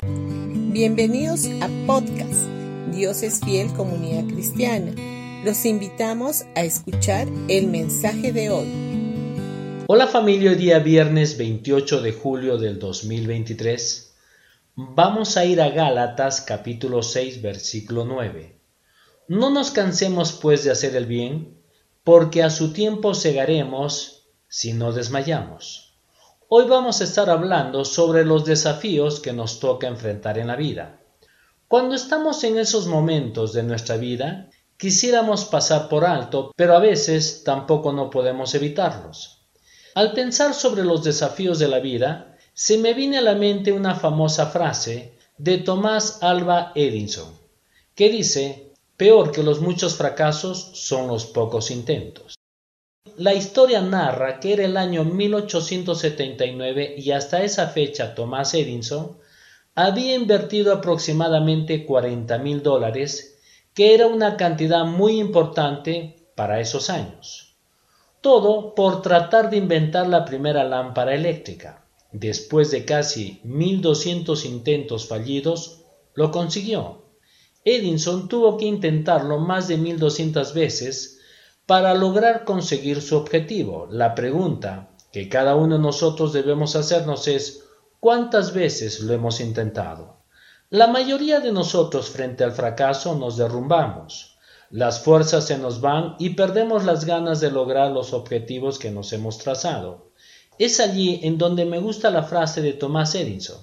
Bienvenidos a podcast Dios es fiel comunidad cristiana. Los invitamos a escuchar el mensaje de hoy. Hola familia, hoy día viernes 28 de julio del 2023. Vamos a ir a Gálatas capítulo 6 versículo 9. No nos cansemos pues de hacer el bien, porque a su tiempo segaremos si no desmayamos. Hoy vamos a estar hablando sobre los desafíos que nos toca enfrentar en la vida. Cuando estamos en esos momentos de nuestra vida, quisiéramos pasar por alto, pero a veces tampoco no podemos evitarlos. Al pensar sobre los desafíos de la vida, se me viene a la mente una famosa frase de Tomás Alba Edison, que dice, peor que los muchos fracasos son los pocos intentos. La historia narra que era el año 1879 y hasta esa fecha Thomas Edison había invertido aproximadamente 40 mil dólares, que era una cantidad muy importante para esos años. Todo por tratar de inventar la primera lámpara eléctrica. Después de casi 1200 intentos fallidos, lo consiguió. Edison tuvo que intentarlo más de 1200 veces para lograr conseguir su objetivo. La pregunta que cada uno de nosotros debemos hacernos es ¿cuántas veces lo hemos intentado? La mayoría de nosotros frente al fracaso nos derrumbamos. Las fuerzas se nos van y perdemos las ganas de lograr los objetivos que nos hemos trazado. Es allí en donde me gusta la frase de Thomas Edison.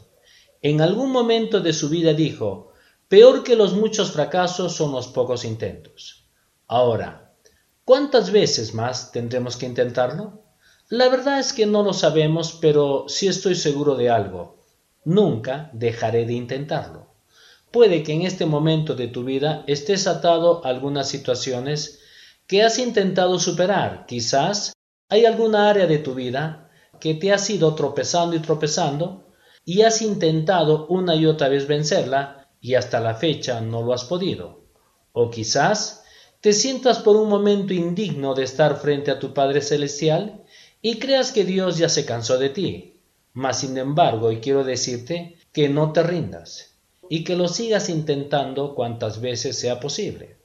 En algún momento de su vida dijo, peor que los muchos fracasos son los pocos intentos. Ahora, ¿Cuántas veces más tendremos que intentarlo? La verdad es que no lo sabemos, pero sí estoy seguro de algo. Nunca dejaré de intentarlo. Puede que en este momento de tu vida estés atado a algunas situaciones que has intentado superar. Quizás hay alguna área de tu vida que te has ido tropezando y tropezando y has intentado una y otra vez vencerla y hasta la fecha no lo has podido. O quizás te sientas por un momento indigno de estar frente a tu Padre Celestial y creas que Dios ya se cansó de ti. Mas sin embargo, y quiero decirte que no te rindas y que lo sigas intentando cuantas veces sea posible.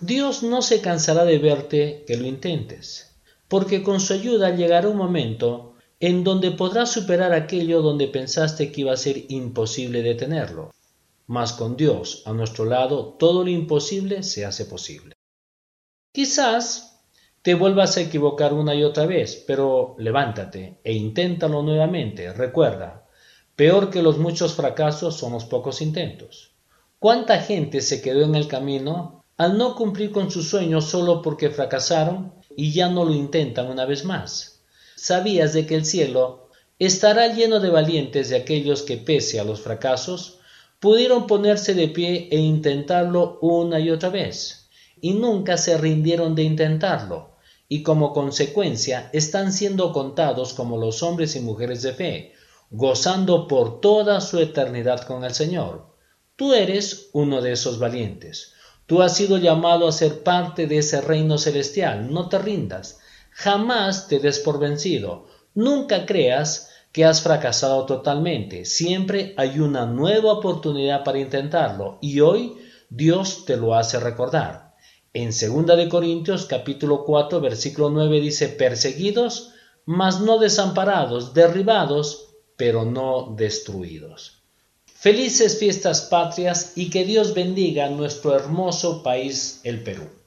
Dios no se cansará de verte que lo intentes, porque con su ayuda llegará un momento en donde podrás superar aquello donde pensaste que iba a ser imposible detenerlo. Mas con Dios a nuestro lado, todo lo imposible se hace posible. Quizás te vuelvas a equivocar una y otra vez, pero levántate e inténtalo nuevamente. Recuerda, peor que los muchos fracasos son los pocos intentos. ¿Cuánta gente se quedó en el camino al no cumplir con sus sueños solo porque fracasaron y ya no lo intentan una vez más? ¿Sabías de que el cielo estará lleno de valientes de aquellos que, pese a los fracasos, pudieron ponerse de pie e intentarlo una y otra vez? Y nunca se rindieron de intentarlo, y como consecuencia están siendo contados como los hombres y mujeres de fe, gozando por toda su eternidad con el Señor. Tú eres uno de esos valientes. Tú has sido llamado a ser parte de ese reino celestial. No te rindas. Jamás te des por vencido. Nunca creas que has fracasado totalmente. Siempre hay una nueva oportunidad para intentarlo y hoy Dios te lo hace recordar. En 2 de Corintios capítulo 4 versículo 9 dice perseguidos, mas no desamparados, derribados, pero no destruidos. Felices fiestas patrias y que Dios bendiga nuestro hermoso país, el Perú.